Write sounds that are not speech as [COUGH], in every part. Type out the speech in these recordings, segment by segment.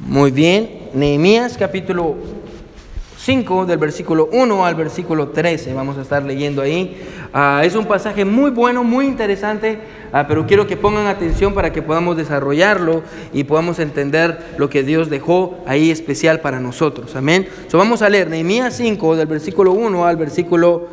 Muy bien, Nehemías capítulo 5 del versículo 1 al versículo 13, vamos a estar leyendo ahí. Ah, es un pasaje muy bueno, muy interesante, ah, pero quiero que pongan atención para que podamos desarrollarlo y podamos entender lo que Dios dejó ahí especial para nosotros. Amén. So, vamos a leer Nehemías 5 del versículo 1 al versículo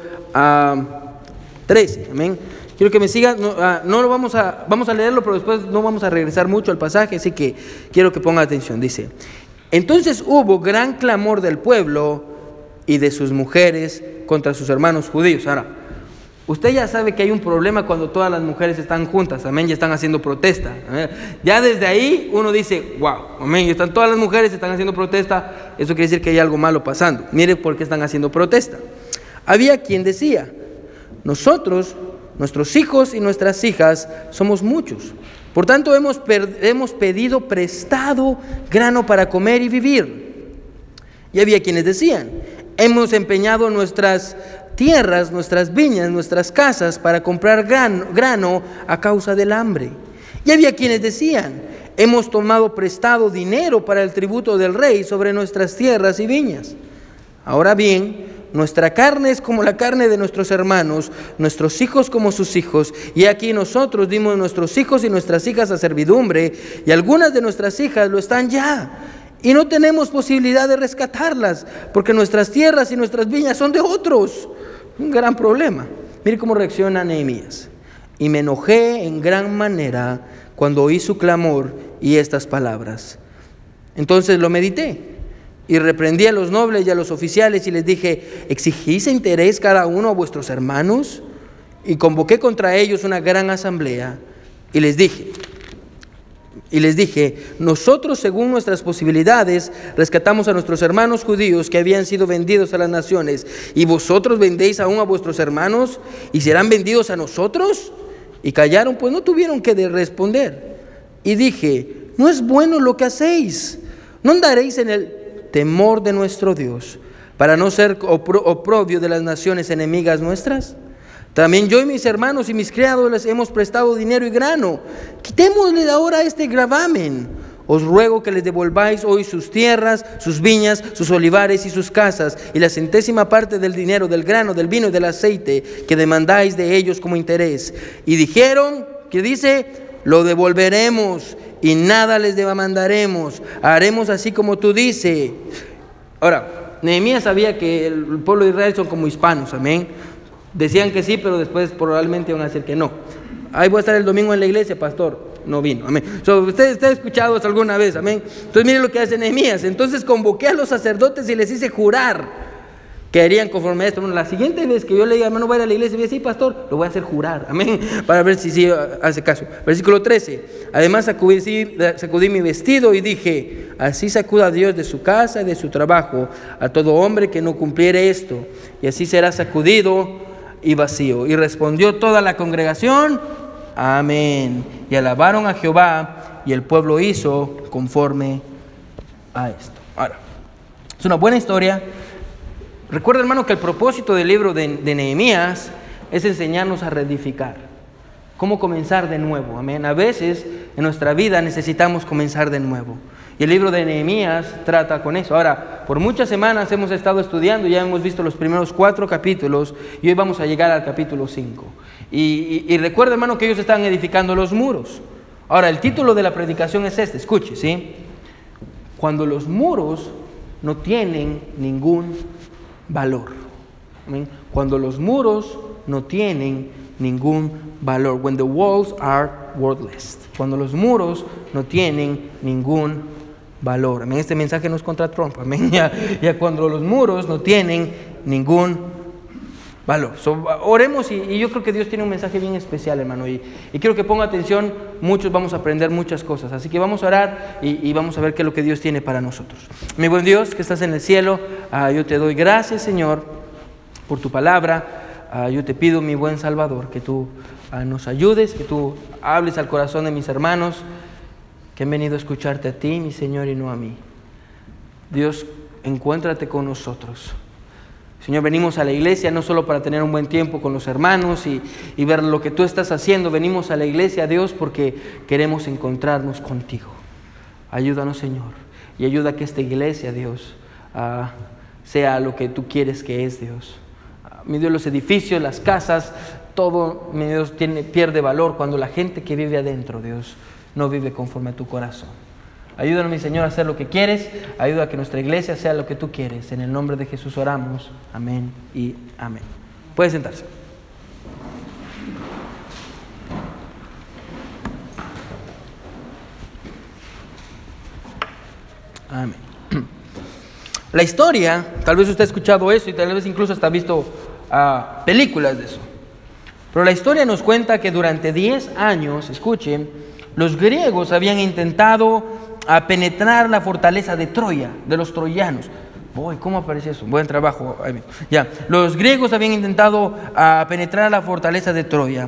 13. Amén. Quiero que me sigan, ah, no, lo vamos a, vamos a leerlo, pero después no vamos a regresar mucho al pasaje, así que quiero que pongan atención. Dice, entonces hubo gran clamor del pueblo y de sus mujeres contra sus hermanos judíos. Ahora, usted ya sabe que hay un problema cuando todas las mujeres están juntas, amén, ya están haciendo protesta. Ya desde ahí uno dice, wow, amén, están todas las mujeres están haciendo protesta, eso quiere decir que hay algo malo pasando. Mire por qué están haciendo protesta. Había quien decía, nosotros Nuestros hijos y nuestras hijas somos muchos. Por tanto, hemos, hemos pedido prestado grano para comer y vivir. Y había quienes decían, hemos empeñado nuestras tierras, nuestras viñas, nuestras casas para comprar grano, grano a causa del hambre. Y había quienes decían, hemos tomado prestado dinero para el tributo del rey sobre nuestras tierras y viñas. Ahora bien, nuestra carne es como la carne de nuestros hermanos, nuestros hijos como sus hijos. Y aquí nosotros dimos nuestros hijos y nuestras hijas a servidumbre, y algunas de nuestras hijas lo están ya. Y no tenemos posibilidad de rescatarlas, porque nuestras tierras y nuestras viñas son de otros. Un gran problema. Mire cómo reacciona Nehemías. Y me enojé en gran manera cuando oí su clamor y estas palabras. Entonces lo medité y reprendí a los nobles y a los oficiales y les dije, ¿exigís interés cada uno a vuestros hermanos? Y convoqué contra ellos una gran asamblea y les dije, y les dije, nosotros según nuestras posibilidades rescatamos a nuestros hermanos judíos que habían sido vendidos a las naciones, y vosotros vendéis aún a vuestros hermanos y serán vendidos a nosotros. Y callaron, pues no tuvieron que responder. Y dije, no es bueno lo que hacéis. ¿No andaréis en el temor de nuestro Dios, para no ser oprobio de las naciones enemigas nuestras? También yo y mis hermanos y mis criados les hemos prestado dinero y grano. Quitémosle ahora este gravamen. Os ruego que les devolváis hoy sus tierras, sus viñas, sus olivares y sus casas, y la centésima parte del dinero, del grano, del vino y del aceite que demandáis de ellos como interés. Y dijeron, que dice, lo devolveremos y nada les demandaremos. Haremos así como tú dices. Ahora, Nehemías sabía que el pueblo de Israel son como hispanos, amén. Decían que sí, pero después probablemente iban a decir que no. Ahí voy a estar el domingo en la iglesia, pastor. No vino, amén. Ustedes están escuchados alguna vez, amén. Entonces miren lo que hace Nehemías. Entonces convoqué a los sacerdotes y les hice jurar que harían conforme a esto. Bueno, la siguiente vez que yo le diga, hermano, voy a ir a la iglesia y voy a decir, pastor, lo voy a hacer jurar. Amén. Para ver si sí hace caso. Versículo 13. Además sacudí, sacudí mi vestido y dije, así sacuda Dios de su casa y de su trabajo a todo hombre que no cumpliere esto. Y así será sacudido y vacío. Y respondió toda la congregación, amén. Y alabaron a Jehová y el pueblo hizo conforme a esto. Ahora, es una buena historia Recuerda, hermano, que el propósito del libro de, Nehemías es enseñarnos a reedificar. Cómo comenzar de nuevo. Amén. A veces en nuestra vida necesitamos comenzar de nuevo. Y el libro de Nehemías trata con eso. Ahora, por muchas semanas hemos estado estudiando, ya hemos visto los primeros cuatro capítulos y hoy vamos a llegar al capítulo 5. Y, recuerda, hermano, que ellos están edificando los muros. Ahora, el título de la predicación es este, escuche, ¿sí? Cuando los muros no tienen ningún valor. Cuando los muros no tienen ningún valor. When the walls are worthless. Cuando los muros no tienen ningún valor. Este mensaje no es contra Trump. [LAUGHS] Ya cuando los muros no tienen ningún valor. Oremos y, yo creo que Dios tiene un mensaje bien especial, hermano. Y, quiero que ponga atención, muchos vamos a aprender muchas cosas. Así que vamos a orar y, vamos a ver qué es lo que Dios tiene para nosotros. Mi buen Dios, que estás en el cielo, ah, yo te doy gracias, Señor, por tu palabra. Ah, yo te pido, mi buen Salvador, que tú ah, nos ayudes, que tú hables al corazón de mis hermanos que han venido a escucharte a ti, mi Señor, y no a mí. Dios, encuéntrate con nosotros. Señor, venimos a la iglesia no solo para tener un buen tiempo con los hermanos y, ver lo que tú estás haciendo, venimos a la iglesia, Dios, porque queremos encontrarnos contigo. Ayúdanos, Señor, y ayuda a que esta iglesia, Dios, ah, sea lo que tú quieres que es, Dios. Ah, mi Dios, los edificios, las casas, todo, mi Dios, pierde valor cuando la gente que vive adentro, Dios, no vive conforme a tu corazón. Ayúdanos, mi Señor, a hacer lo que quieres. Ayuda a que nuestra iglesia sea lo que tú quieres. En el nombre de Jesús oramos. Amén y amén. Puede sentarse. Amén. [CLEARS THROAT] La historia, tal vez usted ha escuchado eso y tal vez incluso hasta ha visto ah, películas de eso. Pero la historia nos cuenta que durante 10 años, escuchen, los griegos habían intentado a penetrar la fortaleza de Troya, de los troyanos. Boy, ¿cómo aparece eso? Buen trabajo. Ya, los griegos habían intentado a penetrar la fortaleza de Troya,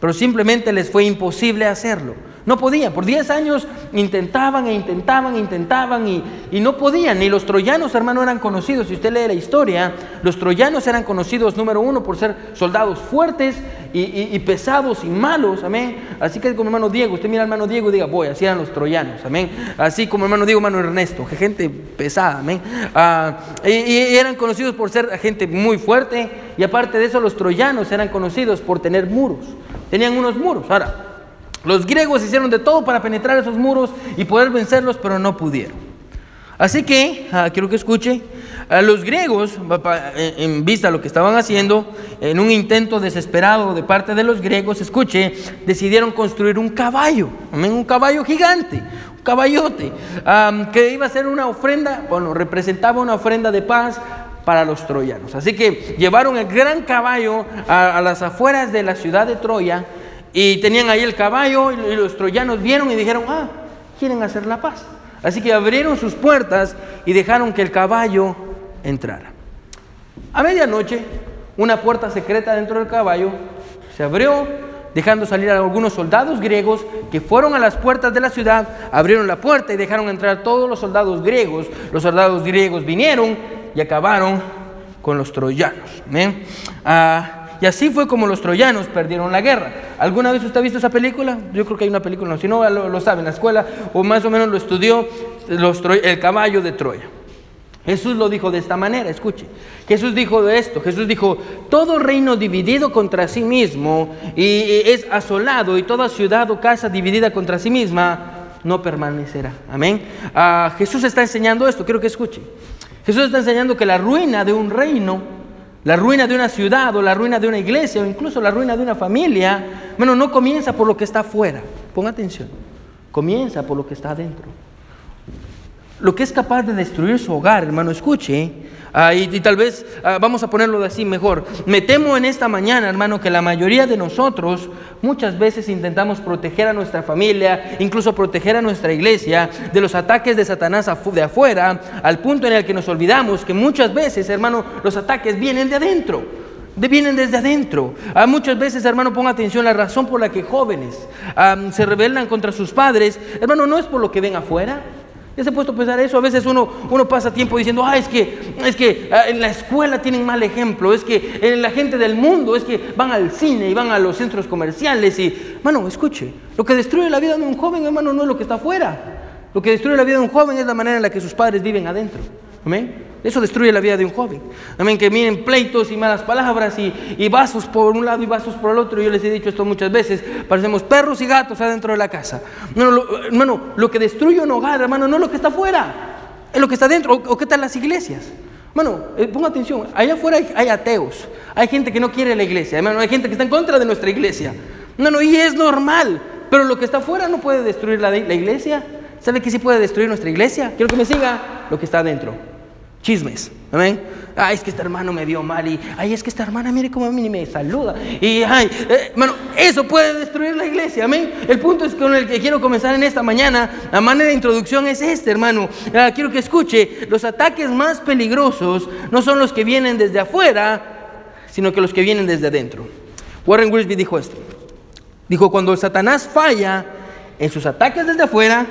pero simplemente les fue imposible hacerlo. No podían, por 10 años intentaban e intentaban e intentaban y, y, no podían. Ni los troyanos, hermano, eran conocidos. Si usted lee la historia, los troyanos eran conocidos, número uno, por ser soldados fuertes y, y, pesados y malos, amén. Así que como hermano Diego, usted mira al hermano Diego y diga, voy, así eran los troyanos, amén. Así como hermano Diego, hermano Ernesto, que gente pesada, amén. Ah, y, y eran conocidos por ser gente muy fuerte y aparte de eso los troyanos eran conocidos por tener muros. Tenían unos muros. Ahora, los griegos hicieron de todo para penetrar esos muros y poder vencerlos, pero no pudieron. Así que, ah, quiero que escuche, a los griegos, en vista de lo que estaban haciendo, en un intento desesperado de parte de los griegos, escuche, decidieron construir un caballo, un caballo gigante, un caballote, que iba a ser una ofrenda, bueno, representaba una ofrenda de paz para los troyanos. Así que llevaron el gran caballo a las afueras de la ciudad de Troya y tenían ahí el caballo y los troyanos vieron y dijeron, ah, quieren hacer la paz. Así que abrieron sus puertas y dejaron que el caballo entrara. A medianoche, una puerta secreta dentro del caballo se abrió, dejando salir a algunos soldados griegos que fueron a las puertas de la ciudad, abrieron la puerta y dejaron entrar todos los soldados griegos. Los soldados griegos vinieron y acabaron con los troyanos. Ah, y así fue como los troyanos perdieron la guerra. ¿Alguna vez usted ha visto esa película? Yo creo que hay una película, no, si no lo, sabe en la escuela o más o menos lo estudió, el caballo de Troya. Jesús lo dijo de esta manera, escuche. Jesús dijo de esto, Jesús dijo, todo reino dividido contra sí mismo y es asolado y toda ciudad o casa dividida contra sí misma no permanecerá. Amén. Ah, Jesús está enseñando esto, quiero que escuche. Jesús está enseñando que la ruina de un reino la ruina de una ciudad o la ruina de una iglesia o incluso la ruina de una familia, bueno, no comienza por lo que está afuera. Ponga atención. Comienza por lo que está adentro. Lo que es capaz de destruir su hogar, hermano, escuche, Ah, y, tal vez ah, vamos a ponerlo de así mejor. Me temo en esta mañana, hermano, que la mayoría de nosotros muchas veces intentamos proteger a nuestra familia, incluso proteger a nuestra iglesia de los ataques de Satanás de afuera, al punto en el que nos olvidamos que muchas veces, hermano, los ataques vienen de adentro. vienen desde adentro. Ah, muchas veces, hermano, ponga atención, la razón por la que jóvenes se rebelan contra sus padres, hermano, no es por lo que ven afuera, ¿Ya se ha puesto a pensar eso? A veces uno, uno pasa tiempo diciendo, ah, es que, es que ah, en la escuela tienen mal ejemplo, es que en la gente del mundo, es que van al cine y van a los centros comerciales y, hermano, escuche, lo que destruye la vida de un joven, hermano, no es lo que está afuera. Lo que destruye la vida de un joven es la manera en la que sus padres viven adentro. Amén. Eso destruye la vida de un joven. Amén. Que miren pleitos y malas palabras y, vasos por un lado y vasos por el otro. Yo les he dicho esto muchas veces. Parecemos perros y gatos adentro de la casa. No, lo, hermano, lo que destruye un hogar, hermano, no es lo que está afuera. Es lo que está dentro. ¿O, qué tal las iglesias? Bueno, eh, ponga atención. Allá afuera hay, ateos. Hay gente que no quiere la iglesia. Hermano, hay gente que está en contra de nuestra iglesia. No, no, y es normal. Pero lo que está afuera no puede destruir la, la iglesia. ¿Sabe qué sí puede destruir nuestra iglesia? Quiero que me siga lo que está adentro chismes. Amén. Ay, es que este hermano me vio mal y, ay, es que esta hermana, mire cómo a mí me saluda. Y, ay, eh, bueno, eso puede destruir la iglesia. Amén. El punto es con el que quiero comenzar en esta mañana, la manera de introducción es este, hermano. Ah, quiero que escuche, los ataques más peligrosos no son los que vienen desde afuera, sino que los que vienen desde adentro. Warren Wiersbe dijo esto. Dijo, cuando Satanás falla en sus ataques desde afuera,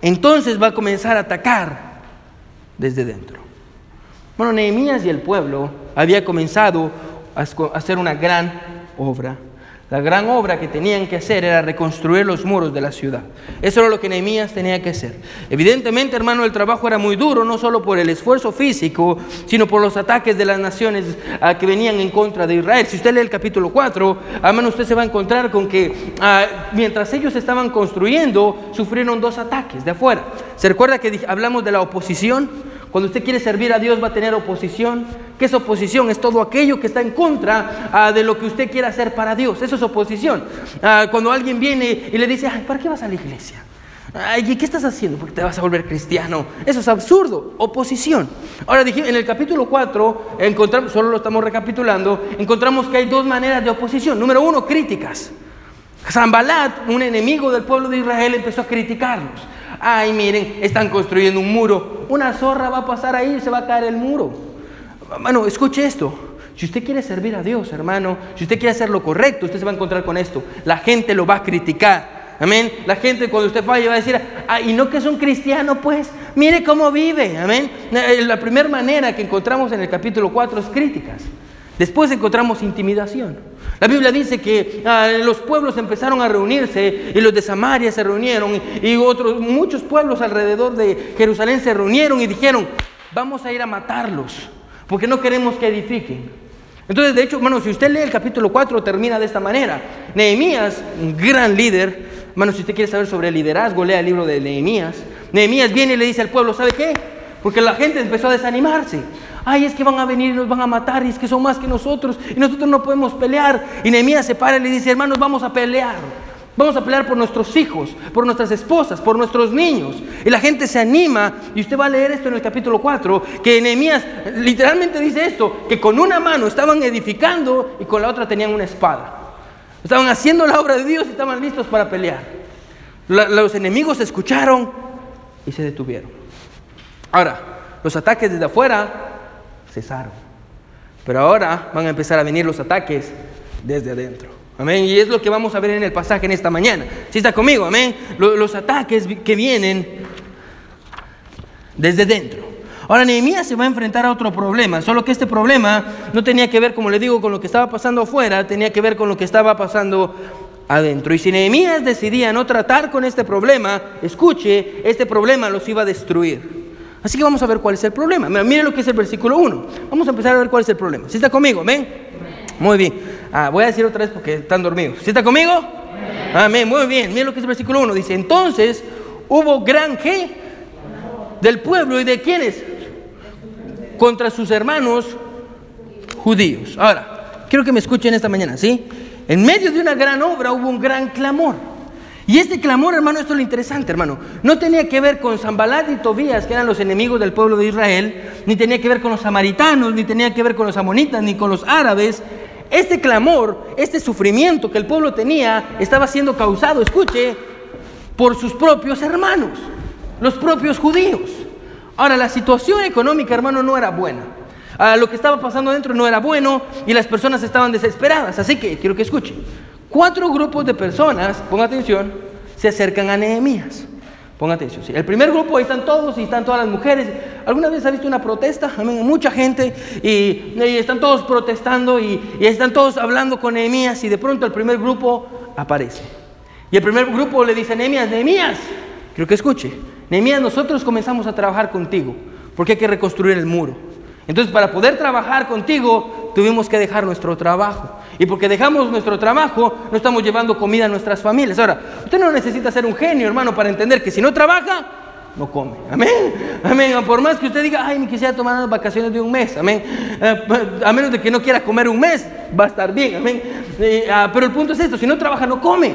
entonces va a comenzar a atacar desde dentro. Bueno, Nehemías y el pueblo había comenzado a hacer una gran obra. La gran obra que tenían que hacer era reconstruir los muros de la ciudad. Eso era lo que Nehemías tenía que hacer. Evidentemente, hermano, el trabajo era muy duro, no solo por el esfuerzo físico, sino por los ataques de las naciones ah, que venían en contra de Israel. Si usted lee el capítulo 4, hermano, usted se va a encontrar con que ah, mientras ellos estaban construyendo, sufrieron dos ataques de afuera. ¿Se recuerda que hablamos de la oposición? Cuando usted quiere servir a Dios va a tener oposición. ¿Qué es oposición? Es todo aquello que está en contra ah, de lo que usted quiere hacer para Dios. Eso es oposición. Ah, cuando alguien viene y le dice, Ay, ¿para qué vas a la iglesia? Ay, ¿qué estás haciendo? Porque te vas a volver cristiano. Eso es absurdo. Oposición. Ahora, en el capítulo 4, encontramos, solo lo estamos recapitulando, encontramos que hay dos maneras de oposición. Número uno, críticas. Zambalat, un enemigo del pueblo de Israel, empezó a criticarlos. Ay, miren, están construyendo un muro. Una zorra va a pasar ahí y se va a caer el muro. Bueno, escuche esto. Si usted quiere servir a Dios, hermano, si usted quiere hacer lo correcto, usted se va a encontrar con esto. La gente lo va a criticar. Amén. La gente cuando usted falla va a decir, ah, y no que es un cristiano, pues, mire cómo vive. Amén. Eh, la primera manera que encontramos en el capítulo 4 es críticas. Después encontramos intimidación. La Biblia dice que ah, los pueblos empezaron a reunirse y los de Samaria se reunieron y otros muchos pueblos alrededor de Jerusalén se reunieron y dijeron, vamos a ir a matarlos porque no queremos que edifiquen. Entonces, de hecho, hermano, si usted lee el capítulo 4 termina de esta manera. Nehemías, un gran líder, hermano, si usted quiere saber sobre el liderazgo, lea el libro de Nehemías. Nehemías viene y le dice al pueblo, ¿sabe qué? Porque la gente empezó a desanimarse ay, es que van a venir y nos van a matar y es que son más que nosotros y nosotros no podemos pelear. Y Nehemías se para y le dice, hermanos, vamos a pelear. Vamos a pelear por nuestros hijos, por nuestras esposas, por nuestros niños. Y la gente se anima, y usted va a leer esto en el capítulo 4, que Nehemías literalmente dice esto, que con una mano estaban edificando y con la otra tenían una espada. Estaban haciendo la obra de Dios y estaban listos para pelear. los enemigos escucharon y se detuvieron. Ahora, los ataques desde afuera cesaron. Pero ahora van a empezar a venir los ataques desde adentro. Amén. Y es lo que vamos a ver en el pasaje en esta mañana. Si está conmigo, amén. Los, ataques que vienen desde dentro. Ahora Nehemías se va a enfrentar a otro problema, solo que este problema no tenía que ver, como le digo, con lo que estaba pasando afuera, tenía que ver con lo que estaba pasando adentro. Y si Nehemías decidía no tratar con este problema, escuche, este problema los iba a destruir. Así que vamos a ver cuál es el problema. Mire lo que es el versículo 1. Vamos a empezar a ver cuál es el problema. ¿Sí está conmigo? ¿Amén? Muy bien. Ah, voy a decir otra vez porque están dormidos. ¿Sí está conmigo? Amén. Muy bien. Mire lo que es el versículo 1. Dice, entonces hubo gran qué del pueblo y de quiénes? Contra sus hermanos judíos. Ahora, quiero que me escuchen esta mañana, ¿sí? En medio de una gran obra hubo un gran clamor. Y este clamor, hermano, esto es lo interesante, hermano. No tenía que ver con Zambalat y Tobías, que eran los enemigos del pueblo de Israel, ni tenía que ver con los samaritanos, ni tenía que ver con los amonitas, ni con los árabes. Este clamor, este sufrimiento que el pueblo tenía, estaba siendo causado, escuche, por sus propios hermanos, los propios judíos. Ahora, la situación económica, hermano, no era buena. Ah, lo que estaba pasando dentro no era bueno y las personas estaban desesperadas. Así que quiero que escuchen. Cuatro grupos de personas, ponga atención, se acercan a Nehemías. Ponga atención. El primer grupo, ahí están todos y están todas las mujeres. ¿Alguna vez ha visto una protesta? Mucha gente y, están todos protestando y, y, están todos hablando con Nehemías y de pronto el primer grupo aparece. Y el primer grupo le dice a Nehemías, Nehemías, quiero que escuche, Nehemías, nosotros comenzamos a trabajar contigo porque hay que reconstruir el muro. Entonces, para poder trabajar contigo, tuvimos que dejar nuestro trabajo. Y porque dejamos nuestro trabajo, no estamos llevando comida a nuestras familias. Ahora, usted no necesita ser un genio, hermano, para entender que si no trabaja, no come. Amén. Amén. Por más que usted diga, ay, me quisiera tomar las vacaciones de un mes. Amén. Eh, a menos de que no quiera comer un mes, va a estar bien. Amén. Eh, ah, pero el punto es esto, si no trabaja, no come.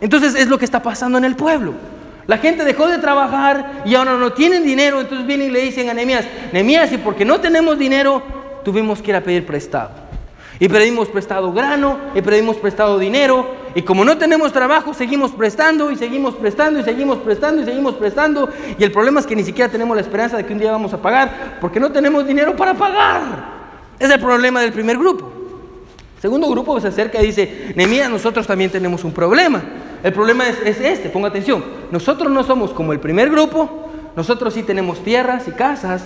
Entonces es lo que está pasando en el pueblo. La gente dejó de trabajar y ahora no tienen dinero, entonces vienen y le dicen a Nehemías, Nehemías, y porque no tenemos dinero, tuvimos que ir a pedir prestado. Y pedimos prestado grano, y pedimos prestado dinero, y como no tenemos trabajo, seguimos prestando, y seguimos prestando, y seguimos prestando, y seguimos prestando, y el problema es que ni siquiera tenemos la esperanza de que un día vamos a pagar, porque no tenemos dinero para pagar. Es el problema del primer grupo. Segundo grupo se acerca y dice, Nehemías, nosotros también tenemos un problema. El problema es, este, ponga atención. Nosotros no somos como el primer grupo, nosotros sí tenemos tierras y casas,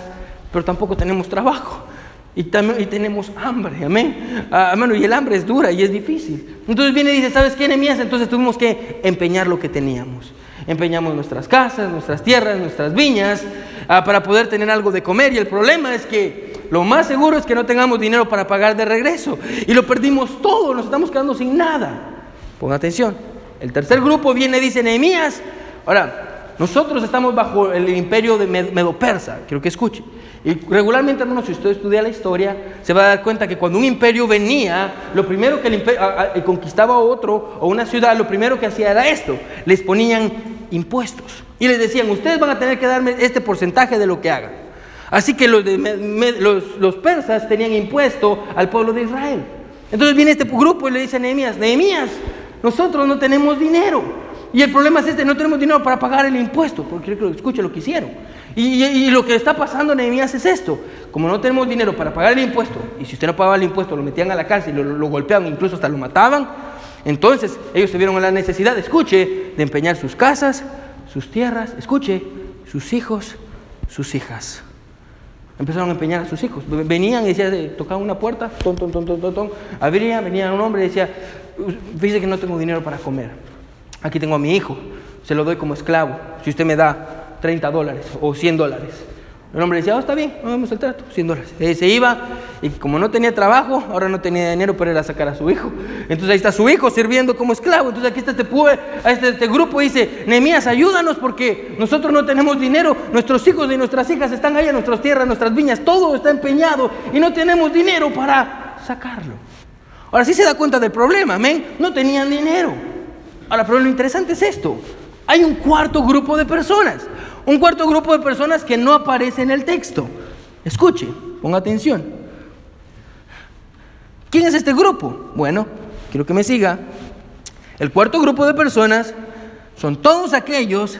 pero tampoco tenemos trabajo. Y, también, y tenemos hambre, amén. Ah, y el hambre es dura y es difícil. Entonces viene y dice, ¿sabes qué, Nehemías? Entonces tuvimos que empeñar lo que teníamos. Empeñamos nuestras casas, nuestras tierras, nuestras viñas, ah, para poder tener algo de comer. Y el problema es que lo más seguro es que no tengamos dinero para pagar de regreso. Y lo perdimos todo, nos estamos quedando sin nada. Ponga atención. El tercer grupo viene y dice, Nehemías, ahora, nosotros estamos bajo el imperio de Medo-Persa, quiero que escuche. Y regularmente, hermanos, si usted estudia la historia, se va a dar cuenta que cuando un imperio venía, lo primero que el imperio, conquistaba a otro o una ciudad, lo primero que hacía era esto, les ponían impuestos. Y les decían, ustedes van a tener que darme este porcentaje de lo que hagan. Así que los, los, persas tenían impuesto al pueblo de Israel. Entonces viene este grupo y le dice a Nehemías, Nehemías, nosotros no tenemos dinero. Y el problema es este, no tenemos dinero para pagar el impuesto, porque escuche lo que hicieron. Y, lo que está pasando en Nehemías es esto, como no tenemos dinero para pagar el impuesto, y si usted no pagaba el impuesto lo metían a la cárcel, lo, lo golpeaban, incluso hasta lo mataban, entonces ellos se vieron en la necesidad, escuche, de empeñar sus casas, sus tierras, escuche, sus hijos, sus hijas. Empezaron a empeñar a sus hijos. Venían y decían, tocaban una puerta, ton, ton, ton, ton, ton, abría, venía un hombre y decía, fíjese que no tengo dinero para comer. Aquí tengo a mi hijo, se lo doy como esclavo. Si usted me da 30 dólares o 100 dólares, el hombre decía, oh, está bien, vamos el trato, 100 dólares. se iba y como no tenía trabajo, ahora no tenía dinero para ir a sacar a su hijo. Entonces ahí está su hijo sirviendo como esclavo. Entonces aquí está este, este, este grupo dice, Nehemías, ayúdanos porque nosotros no tenemos dinero, nuestros hijos y nuestras hijas están ahí en nuestras tierras, nuestras viñas, todo está empeñado y no tenemos dinero para sacarlo. Ahora sí se da cuenta del problema, amén. No tenían dinero. Ahora, pero lo interesante es esto. Hay un cuarto grupo de personas. Un cuarto grupo de personas que no aparece en el texto. Escuche, ponga atención. ¿Quién es este grupo? Bueno, quiero que me siga. El cuarto grupo de personas son todos aquellos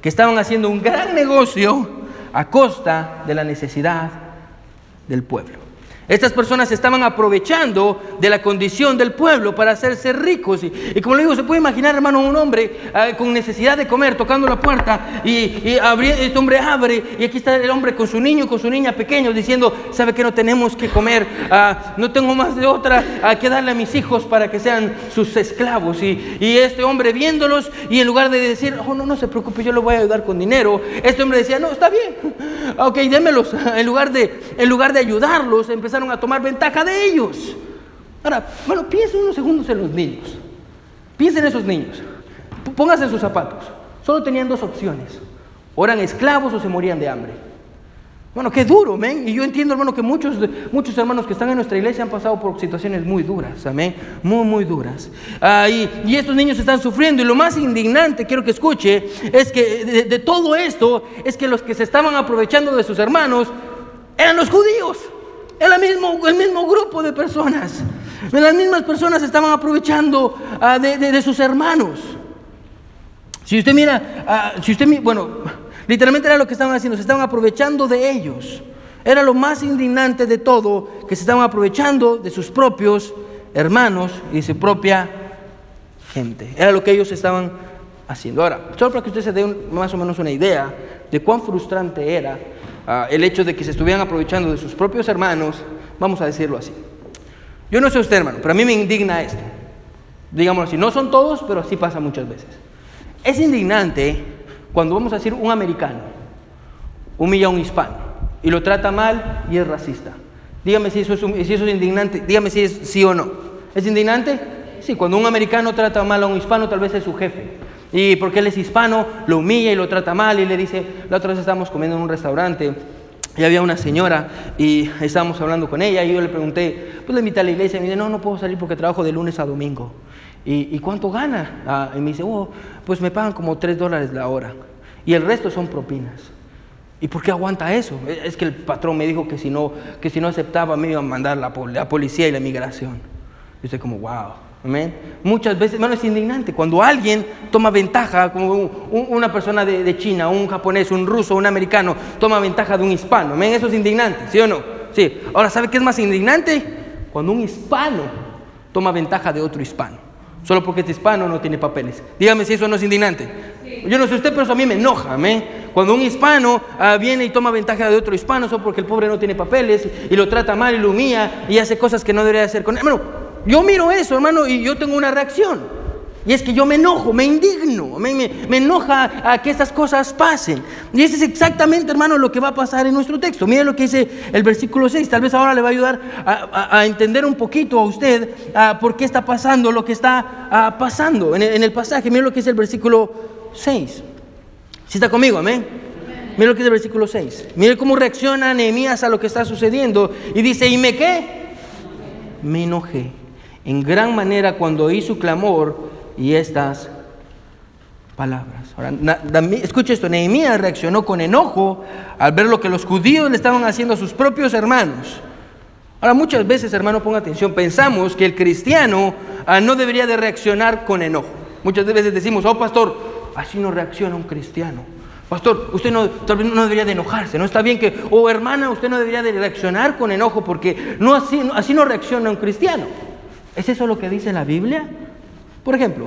que estaban haciendo un gran negocio a costa de la necesidad del pueblo. Estas personas estaban aprovechando de la condición del pueblo para hacerse ricos. Y, como le digo, se puede imaginar, hermano, un hombre ah, con necesidad de comer, tocando la puerta, y, este hombre abre, y aquí está el hombre con su niño, con su niña pequeño, diciendo, ¿sabe que no tenemos que comer? Ah, no tengo más de otra a que darle a mis hijos para que sean sus esclavos. Y, y este hombre viéndolos, y en lugar de decir, oh, no, no se preocupe, yo le voy a ayudar con dinero, este hombre decía, no, está bien, [LAUGHS] ok, démelos. [LAUGHS] En lugar de, en lugar de ayudarlos, empezaron a tomar ventaja de ellos. Ahora, bueno, piensen unos segundos en los niños. Piensen en esos niños. Pónganse en sus zapatos. Solo tenían dos opciones. O eran esclavos o se morían de hambre. Bueno, qué duro, amén. Y yo entiendo, hermano, que muchos, muchos hermanos que están en nuestra iglesia han pasado por situaciones muy duras, amén. Muy, muy duras. Ah, y, estos niños están sufriendo. Y lo más indignante, quiero que escuche, es que de, de todo esto, es que los que se estaban aprovechando de sus hermanos eran los judíos. El mismo, el mismo grupo de personas. Las mismas personas estaban aprovechando ah, de, sus hermanos. Si usted mira, ah, si usted, bueno, literalmente era lo que estaban haciendo, se estaban aprovechando de ellos. Era lo más indignante de todo, que se estaban aprovechando de sus propios hermanos y de su propia gente. Era lo que ellos estaban haciendo. Ahora, solo para que usted se dé más o menos una idea de cuán frustrante era Ah, el hecho de que se estuvieran aprovechando de sus propios hermanos, vamos a decirlo así. Yo no sé usted, hermano, pero a mí me indigna esto. Digámoslo así, no son todos, pero así pasa muchas veces. Es indignante cuando vamos a decir un americano humilla a un hispano y lo trata mal y es racista. Dígame si eso es, si eso es indignante, dígame si es sí o no. ¿Es indignante? Sí, cuando un americano trata mal a un hispano, tal vez es su jefe. Y porque él es hispano, lo humilla y lo trata mal y le dice, la otra vez estábamos comiendo en un restaurante y había una señora y estábamos hablando con ella y yo le pregunté, pues le invité a la iglesia y me dice, no, no puedo salir porque trabajo de lunes a domingo. ¿Y, cuánto gana? Ah, y me dice, oh, pues me pagan como tres dólares la hora y el resto son propinas. ¿Y por qué aguanta eso? Es que el patrón me dijo que si no, que si no aceptaba me iba a mandar la, la policía y la migración. Y estoy como, wow. Amén. Muchas veces, hermano, es indignante. Cuando alguien toma ventaja, como una persona de, China, un japonés, un ruso, un americano, toma ventaja de un hispano. Amén. Eso es indignante, ¿sí o no? Sí. Ahora, ¿sabe qué es más indignante? Cuando un hispano toma ventaja de otro hispano. Solo porque es hispano no tiene papeles. Dígame si eso no es indignante. Yo no sé usted, pero eso a mí me enoja. amén. Cuando un hispano ah, viene y toma ventaja de otro hispano solo porque el pobre no tiene papeles y lo trata mal y lo humilla y hace cosas que no debería hacer con él. Hermano, yo miro eso, hermano, y yo tengo una reacción. Y es que yo me enojo, me indigno, me, enoja a que estas cosas pasen. Y eso es exactamente, hermano, lo que va a pasar en nuestro texto. Mire lo que dice el versículo 6. Tal vez ahora le va a ayudar a, entender un poquito a usted por qué está pasando lo que está pasando en el, en el, pasaje. Mire lo que dice el versículo 6. Si está conmigo, amén. Mire lo que dice el versículo 6. Mire cómo reacciona Nehemías a lo que está sucediendo. Y dice, ¿y me qué? Me enojé. En gran manera cuando oí su clamor y estas palabras. Ahora, escuche esto, Nehemías reaccionó con enojo al ver lo que los judíos le estaban haciendo a sus propios hermanos. Ahora, muchas veces, hermano, ponga atención, pensamos que el cristiano ah, no debería de reaccionar con enojo. Muchas veces decimos, oh pastor, así no reacciona un cristiano. Pastor, usted no, no debería de enojarse, no está bien que, oh hermana, usted no debería de reaccionar con enojo porque no así, así no reacciona un cristiano. ¿Es eso lo que dice la Biblia? Por ejemplo,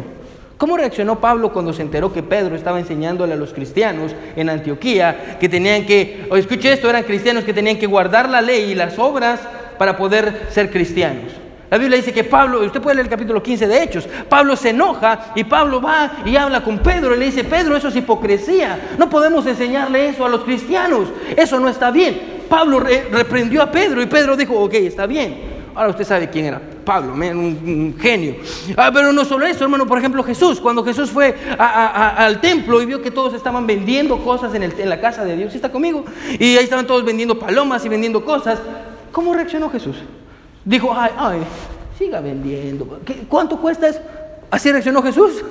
¿cómo reaccionó Pablo cuando se enteró que Pedro estaba enseñándole a los cristianos en Antioquía que tenían que, o escuche esto, eran cristianos que tenían que guardar la ley y las obras para poder ser cristianos? La Biblia dice que Pablo, usted puede leer el capítulo 15 de Hechos, Pablo se enoja y Pablo va y habla con Pedro y le dice, Pedro, eso es hipocresía, no podemos enseñarle eso a los cristianos, eso no está bien. Pablo reprendió a Pedro y Pedro dijo, ok, está bien. Ahora usted sabe quién era Pablo, un, genio. Ah, pero no solo eso, hermano, por ejemplo Jesús, cuando Jesús fue al templo y vio que todos estaban vendiendo cosas en, la casa de Dios, ¿sí está conmigo? Y ahí estaban todos vendiendo palomas y vendiendo cosas. ¿Cómo reaccionó Jesús? Dijo, ay, ay, siga vendiendo. ¿Cuánto cuesta eso? ¿Así reaccionó Jesús?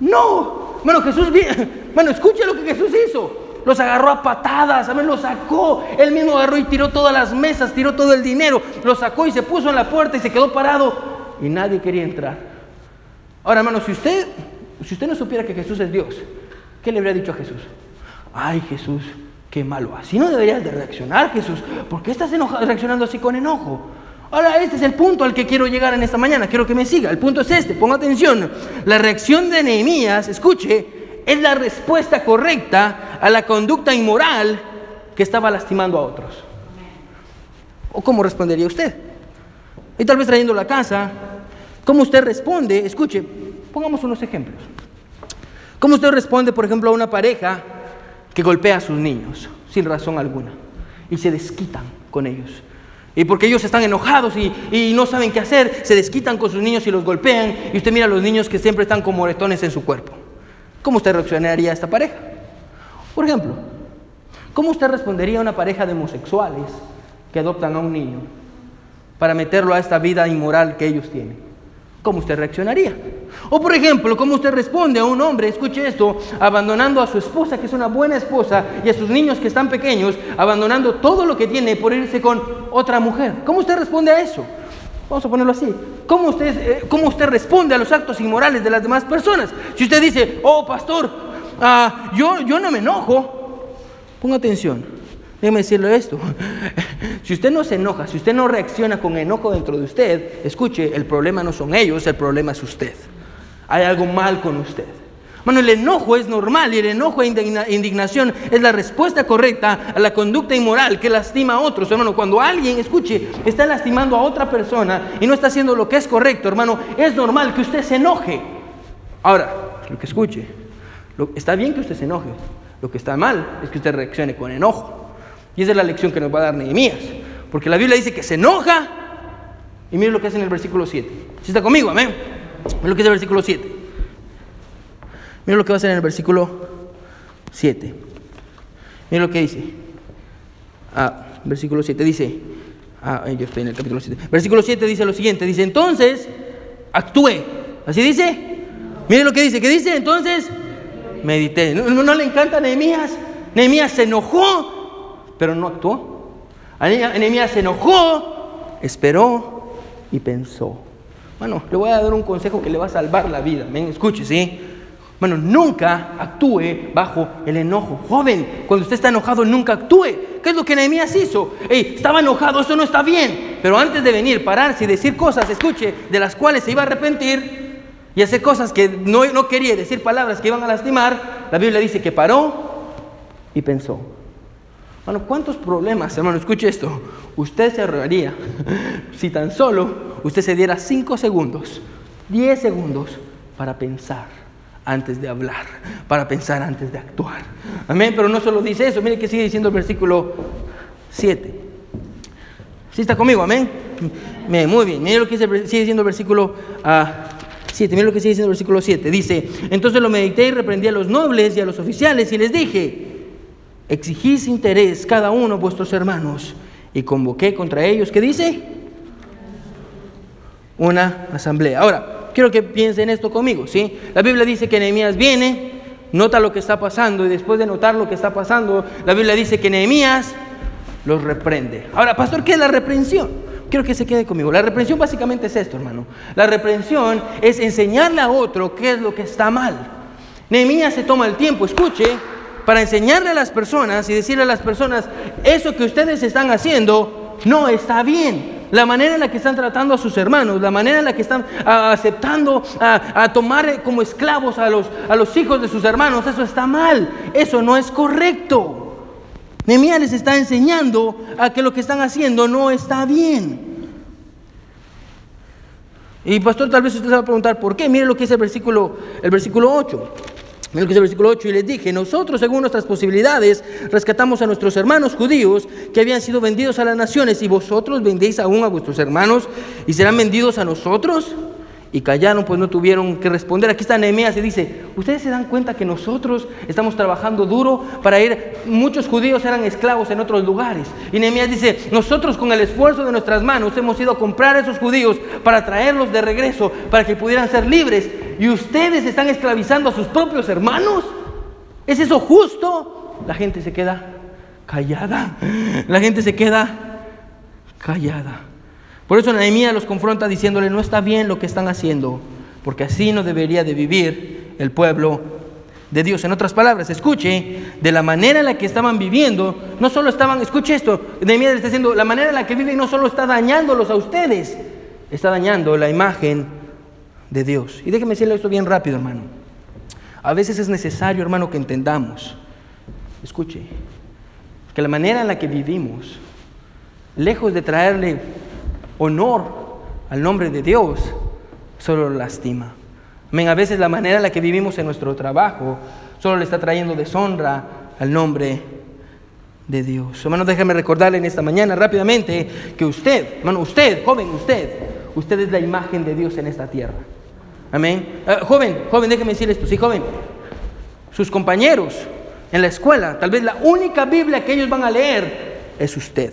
No. Bueno, Jesús, [LAUGHS] bueno, escuche lo que Jesús hizo los agarró a patadas, ¿saben? Los sacó. Él mismo agarró y tiró todas las mesas, tiró todo el dinero, lo sacó y se puso en la puerta y se quedó parado y nadie quería entrar. Ahora, hermano, si usted, si usted no supiera que Jesús es Dios, ¿qué le habría dicho a Jesús? Ay, Jesús, qué malo. Así no deberías de reaccionar, Jesús. ¿Por qué estás reaccionando así con enojo? Ahora, este es el punto al que quiero llegar en esta mañana. Quiero que me siga. El punto es este. Ponga atención. La reacción de Nehemías, escuche, es la respuesta correcta a la conducta inmoral que estaba lastimando a otros. ¿O cómo respondería usted? Y tal vez trayendo la casa, ¿cómo usted responde? Escuche, pongamos unos ejemplos. ¿Cómo usted responde, por ejemplo, a una pareja que golpea a sus niños sin razón alguna y se desquitan con ellos? Y porque ellos están enojados y, y, no saben qué hacer, se desquitan con sus niños y los golpean. Y usted mira a los niños que siempre están con moretones en su cuerpo. ¿Cómo usted reaccionaría a esta pareja? Por ejemplo, ¿cómo usted respondería a una pareja de homosexuales que adoptan a un niño para meterlo a esta vida inmoral que ellos tienen? ¿Cómo usted reaccionaría? O por ejemplo, ¿cómo usted responde a un hombre, escuche esto, abandonando a su esposa, que es una buena esposa, y a sus niños que están pequeños, abandonando todo lo que tiene por irse con otra mujer? ¿Cómo usted responde a eso? Vamos a ponerlo así. ¿Cómo usted, eh, ¿Cómo usted responde a los actos inmorales de las demás personas? Si usted dice, oh pastor, ah, yo, yo no me enojo, ponga atención. Déjeme decirle esto. [LAUGHS] si usted no se enoja, si usted no reacciona con enojo dentro de usted, escuche, el problema no son ellos, el problema es usted. Hay algo mal con usted. Bueno, el enojo es normal y el enojo e indignación es la respuesta correcta a la conducta inmoral que lastima a otros. Hermano, cuando alguien, escuche, está lastimando a otra persona y no está haciendo lo que es correcto, hermano, es normal que usted se enoje. Ahora, lo que escuche, está bien que usted se enoje. Lo que está mal es que usted reaccione con enojo. Y esa es la lección que nos va a dar Nehemías. Porque la Biblia dice que se enoja. Y mire lo que hace en el versículo 7. Si está conmigo, amén. Mire lo que dice el versículo 7. Mira lo que va a hacer en el versículo 7. Mira lo que dice. Ah, versículo 7 dice. Ah, yo estoy en el capítulo 7. Versículo 7 dice lo siguiente. Dice, entonces, actúe. ¿Así dice? Mire lo que dice. ¿Qué dice? Entonces, medité. ¿No, le encanta a Nehemías? Nehemías se enojó, pero no actuó. Nehemías se enojó, esperó y pensó. Bueno, le voy a dar un consejo que le va a salvar la vida. ¿Me escuche, ¿sí? Bueno, nunca actúe bajo el enojo. Joven, cuando usted está enojado, nunca actúe. ¿Qué es lo que Nehemías hizo? estaba enojado, eso no está bien. Pero antes de venir, pararse y decir cosas, escuche, de las cuales se iba a arrepentir, y hacer cosas que no, no quería, decir palabras que iban a lastimar, la Biblia dice que paró y pensó. Bueno, ¿cuántos problemas, hermano? Escuche esto. Usted se ahorraría [LAUGHS] si tan solo usted se diera cinco segundos, diez segundos para pensar antes de hablar, para pensar antes de actuar. Amén, pero no solo dice eso, mire que sigue diciendo el versículo 7. ¿Sí está conmigo? Amén. Muy bien, mire lo que sigue diciendo el versículo 7. Mire lo que sigue diciendo el versículo 7. Dice, entonces lo medité y reprendí a los nobles y a los oficiales y les dije, exigís interés cada uno vuestros hermanos y convoqué contra ellos, ¿qué dice? Una asamblea. Ahora, quiero que piensen esto conmigo, ¿sí? La Biblia dice que Nehemías viene, nota lo que está pasando y después de notar lo que está pasando, la Biblia dice que Nehemías los reprende. Ahora, pastor, ¿qué es la reprensión? Quiero que se quede conmigo. La reprensión básicamente es esto, hermano. La reprensión es enseñarle a otro qué es lo que está mal. Nehemías se toma el tiempo, escuche, para enseñarle a las personas y decirle a las personas, eso que ustedes están haciendo no está bien. La manera en la que están tratando a sus hermanos, la manera en la que están ah, aceptando a, tomar como esclavos a los, hijos de sus hermanos, eso está mal, eso no es correcto. Nehemías les está enseñando a que lo que están haciendo no está bien. Y pastor, tal vez usted se va a preguntar por qué. Mire lo que dice el versículo, el versículo 8. El versículo 8, y les dije, nosotros según nuestras posibilidades rescatamos a nuestros hermanos judíos que habían sido vendidos a las naciones, y vosotros vendéis aún a vuestros hermanos y serán vendidos a nosotros y callaron, pues no tuvieron que responder. Aquí está Nehemías y dice, ustedes se dan cuenta que nosotros estamos trabajando duro para ir, muchos judíos eran esclavos en otros lugares. Y Nehemías dice, nosotros con el esfuerzo de nuestras manos hemos ido a comprar a esos judíos para traerlos de regreso, para que pudieran ser libres. Y ustedes están esclavizando a sus propios hermanos. ¿Es eso justo? La gente se queda callada. La gente se queda callada. Por eso Nehemías los confronta diciéndole, no está bien lo que están haciendo, porque así no debería de vivir el pueblo de Dios. En otras palabras, escuche, de la manera en la que estaban viviendo, no solo estaban, escuche esto, Nehemías le está diciendo, la manera en la que viven no solo está dañándolos a ustedes, está dañando la imagen de Dios. Y déjeme decirle esto bien rápido, hermano. A veces es necesario, hermano, que entendamos, escuche, que la manera en la que vivimos, lejos de traerle honor al nombre de Dios, solo lo lastima. A veces la manera en la que vivimos en nuestro trabajo solo le está trayendo deshonra al nombre de Dios. Hermano, déjame recordarle en esta mañana rápidamente que usted, hermano, usted, joven, usted, usted es la imagen de Dios en esta tierra. Amén. Eh, joven, joven, déjeme decir esto, sí, joven. Sus compañeros en la escuela, tal vez la única Biblia que ellos van a leer es usted.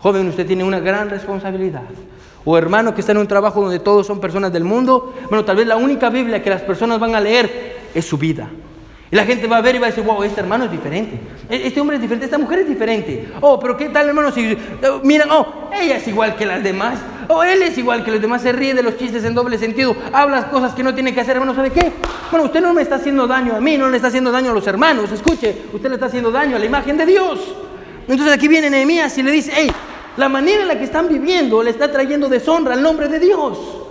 Joven, usted tiene una gran responsabilidad. O hermano que está en un trabajo donde todos son personas del mundo, bueno, tal vez la única Biblia que las personas van a leer es su vida. Y la gente va a ver y va a decir, wow, este hermano es diferente. E-, este hombre es diferente, esta mujer es diferente. Oh, pero ¿qué tal, hermano? Si oh, oh, ella es igual que las demás. Oh, él es igual que los demás, se ríe de los chistes en doble sentido, habla cosas que no tiene que hacer, hermano, ¿sabe qué? Bueno, usted no me está haciendo daño a mí, no le está haciendo daño a los hermanos, escuche, usted le está haciendo daño a la imagen de Dios. Entonces aquí viene Nehemías y le dice, hey, la manera en la que están viviendo le está trayendo deshonra al nombre de Dios.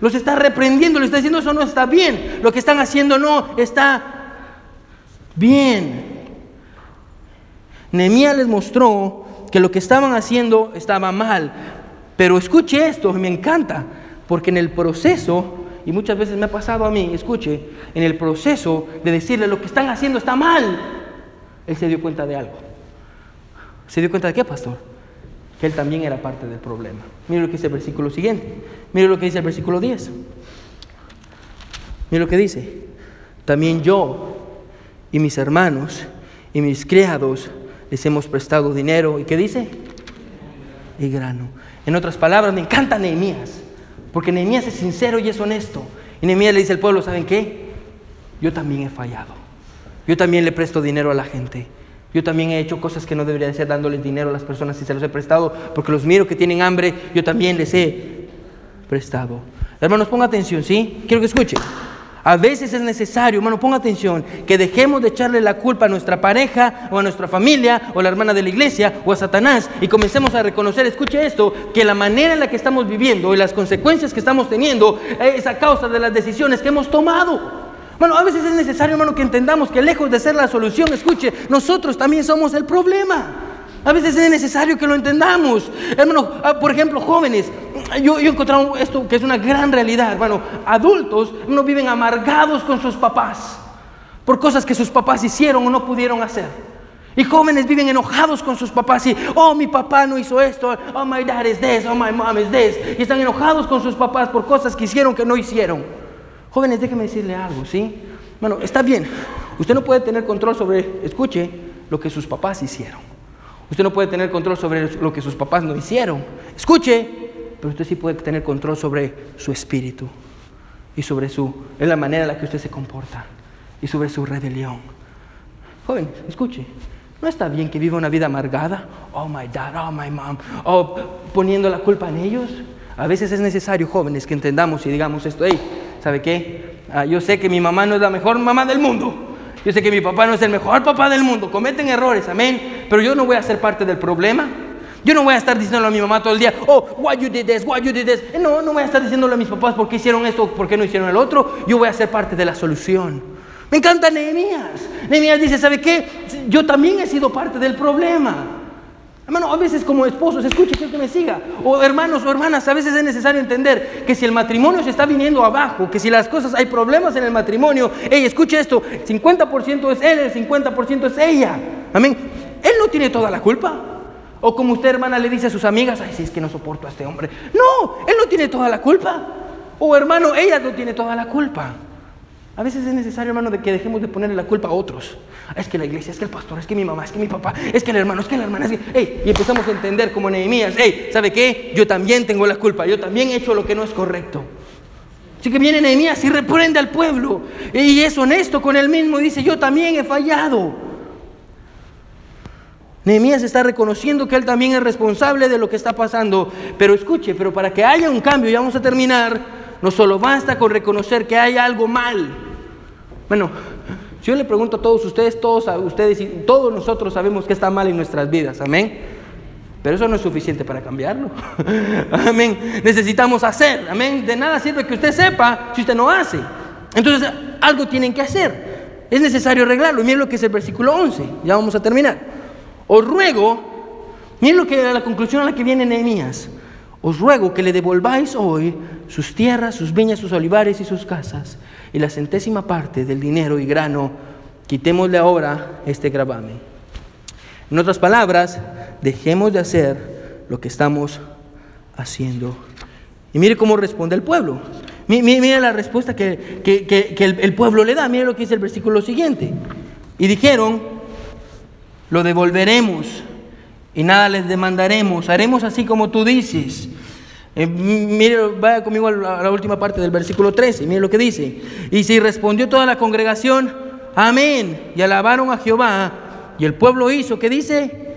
Los está reprendiendo, le está diciendo eso no está bien. Lo que están haciendo no está bien. Nehemías les mostró que lo que estaban haciendo estaba mal. Pero escuche esto, me encanta, porque en el proceso, y muchas veces me ha pasado a mí, escuche, en el proceso de decirle lo que están haciendo está mal, él se dio cuenta de algo. ¿Se dio cuenta de qué, pastor? Que él también era parte del problema. Mire lo que dice el versículo siguiente. Mire lo que dice el versículo 10. Mire lo que dice. También yo y mis hermanos y mis criados les hemos prestado dinero. ¿Y qué dice? Y grano. En otras palabras, me encanta Nehemías. Porque Nehemías es sincero y es honesto. Y Nehemías le dice al pueblo, ¿saben qué? Yo también he fallado. Yo también le presto dinero a la gente. Yo también he hecho cosas que no debería ser dándoles dinero a las personas y se los he prestado porque los miro que tienen hambre, yo también les he prestado. Hermanos, ponga atención, ¿sí? Quiero que escuchen. A veces es necesario, hermano, ponga atención, que dejemos de echarle la culpa a nuestra pareja o a nuestra familia o a la hermana de la iglesia o a Satanás y comencemos a reconocer, escuche esto, que la manera en la que estamos viviendo y las consecuencias que estamos teniendo es a causa de las decisiones que hemos tomado. Bueno, a veces es necesario, hermano, que entendamos que lejos de ser la solución, escuche, nosotros también somos el problema. A veces es necesario que lo entendamos. Hermano, ah, por ejemplo, jóvenes, yo, he encontrado esto que es una gran realidad. Bueno, adultos no viven amargados con sus papás por cosas que sus papás hicieron o no pudieron hacer. Y jóvenes viven enojados con sus papás y, oh, mi papá no hizo esto, oh, my dad is this, oh, my mom is this. Y están enojados con sus papás por cosas que hicieron que no hicieron. Jóvenes, déjenme decirle algo, ¿sí? Bueno, está bien. Usted no puede tener control sobre, escuche, lo que sus papás hicieron. Usted no puede tener control sobre lo que sus papás no hicieron. Escuche, pero usted sí puede tener control sobre su espíritu y sobre su, en la manera en la que usted se comporta y sobre su rebelión. Joven, escuche, no está bien que viva una vida amargada. Oh my dad, oh my mom, o poniendo la culpa en ellos. A veces es necesario, jóvenes, que entendamos y digamos esto. Hey, ¿sabe qué? Ah, yo sé que mi mamá no es la mejor mamá del mundo. Yo sé que mi papá no es el mejor papá del mundo, cometen errores, amén. Pero yo no voy a ser parte del problema. Yo no voy a estar diciéndole a mi mamá todo el día, oh, why you did this, why you did this. No, no voy a estar diciéndole a mis papás por qué hicieron esto, por qué no hicieron el otro. Yo voy a ser parte de la solución. Me encanta Nehemías. Nehemías dice, ¿sabe qué? Yo también he sido parte del problema. Hermano, a veces como esposos, escuche, que me siga. O hermanos o hermanas, a veces es necesario entender que si el matrimonio se está viniendo abajo, que si las cosas, hay problemas en el matrimonio, hey, escuche esto, 50% es él, el 50% es ella. Amén. Él no tiene toda la culpa. O como usted, hermana, le dice a sus amigas, ay, si es que no soporto a este hombre. No, él no tiene toda la culpa. O hermano, ella no tiene toda la culpa. A veces es necesario, hermano, de que dejemos de ponerle la culpa a otros. Es que la iglesia, es que el pastor, es que mi mamá, es que mi papá, es que el hermano, es que la hermana, es que... y empezamos a entender como Nehemías, hey, ¿sabe qué? Yo también tengo la culpa, yo también he hecho lo que no es correcto. Así que viene Nehemías y reprende al pueblo. Y es honesto con él mismo y dice, yo también he fallado. Nehemías está reconociendo que él también es responsable de lo que está pasando. Pero escuche, pero para que haya un cambio, ya vamos a terminar, no solo basta con reconocer que hay algo mal. Bueno, yo le pregunto a todos ustedes, todos a ustedes y todos nosotros sabemos que está mal en nuestras vidas, amén. Pero eso no es suficiente para cambiarlo. [LAUGHS] amén. Necesitamos hacer, amén. De nada sirve que usted sepa si usted no hace. Entonces, algo tienen que hacer. Es necesario arreglarlo. Miren lo que es el versículo 11. Ya vamos a terminar. Os ruego, miren lo que la conclusión a la que viene Nehemías. Os ruego que le devolváis hoy sus tierras, sus viñas, sus olivares y sus casas y la centésima parte del dinero y grano, quitémosle ahora este gravamen. En otras palabras, dejemos de hacer lo que estamos haciendo. Y mire cómo responde el pueblo. Mire, la respuesta que, el, el, pueblo le da. Mire lo que dice el versículo siguiente. Y dijeron, lo devolveremos y nada les demandaremos. Haremos así como tú dices. Eh, mire, vaya conmigo a la, última parte del versículo 13, mire lo que dice. Y si respondió toda la congregación, amén, y alabaron a Jehová, y el pueblo hizo, ¿qué dice?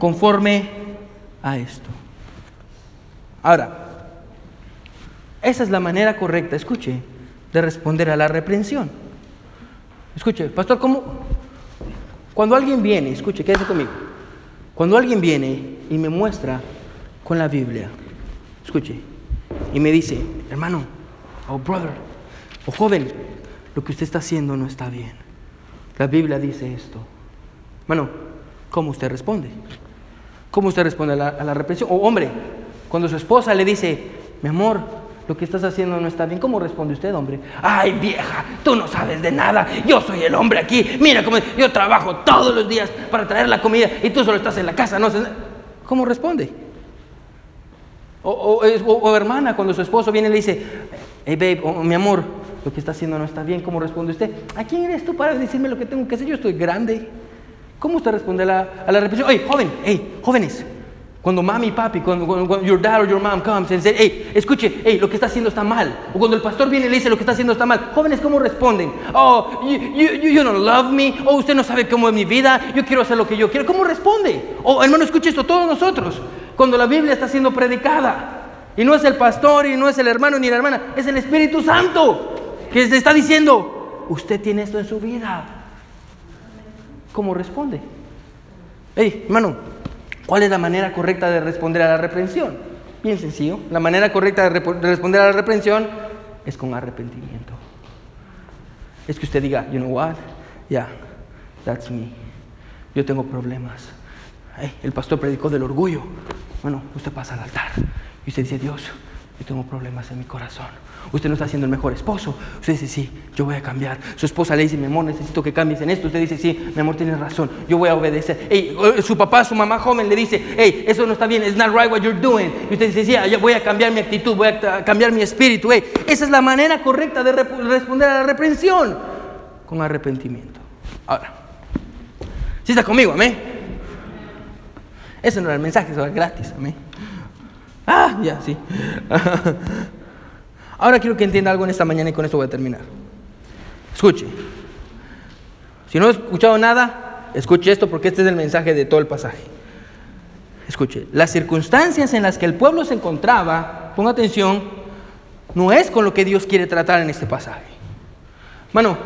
Conforme a esto. Ahora, esa es la manera correcta, escuche, de responder a la reprensión. Escuche, pastor, ¿cómo? Cuando alguien viene, escuche, quédese conmigo. Cuando alguien viene y me muestra con la Biblia, Escuche. Y me dice, hermano, oh brother, o oh joven, lo que usted está haciendo no está bien. La Biblia dice esto. Bueno, ¿cómo usted responde? ¿Cómo usted responde a la, a represión? O hombre, cuando su esposa le dice, mi amor, lo que estás haciendo no está bien. ¿Cómo responde usted, hombre? Ay, vieja, tú no sabes de nada. Yo soy el hombre aquí. Mira cómo yo trabajo todos los días para traer la comida y tú solo estás en la casa. No ¿Cómo responde? O, hermana, cuando su esposo viene y le dice, hey babe, mi amor, lo que está haciendo no está bien, ¿cómo responde usted? ¿A quién eres tú para decirme lo que tengo que hacer? Yo estoy grande. ¿Cómo usted responde a la, a la repetición? Hey, joven, hey, jóvenes, cuando mami y papi, cuando, your dad or your mom comes and say, hey, escuche, hey, lo que está haciendo está mal. O cuando el pastor viene y le dice lo que está haciendo está mal. Jóvenes, ¿cómo responden? Oh, you, don't love me. Oh, usted no sabe cómo es mi vida. Yo quiero hacer lo que yo quiero. ¿Cómo responde? Oh, hermano, escuche esto, todos nosotros cuando la Biblia está siendo predicada. Y no es el pastor y no es el hermano ni la hermana, es el Espíritu Santo. que está diciendo, usted tiene esto en su vida. ¿Cómo responde? Hey, hermano, ¿cuál es la manera correcta de responder a la reprensión? Bien sencillo. La manera correcta de, responder a la reprensión es con arrepentimiento. Es que usted diga, you know what? Yeah, that's me. Yo tengo problemas. el pastor predicó del orgullo. Bueno, usted pasa al altar y usted dice, Dios, yo tengo problemas en mi corazón. Usted no está siendo el mejor esposo. Usted dice, sí, yo voy a cambiar. Su esposa le dice, mi amor, necesito que cambies en esto. Usted dice, sí, mi amor, tienes razón, yo voy a obedecer. Eh, su papá, su mamá joven le dice, hey, eso no está bien, it's not right what you're doing. Y usted dice, sí, yo voy a cambiar mi actitud, voy a cambiar mi espíritu. esa es la manera correcta de responder a la reprensión, con arrepentimiento. Ahora, si está conmigo, amén. Ese no era el mensaje, eso era gratis, amén. Ah, ya, sí. [LAUGHS] Ahora quiero que entienda algo en esta mañana y con esto voy a terminar. Escuche. Si no he escuchado nada, escuche esto porque este es el mensaje de todo el pasaje. Escuche, las circunstancias en las que el pueblo se encontraba, ponga atención, no es con lo que Dios quiere tratar en este pasaje. Bueno,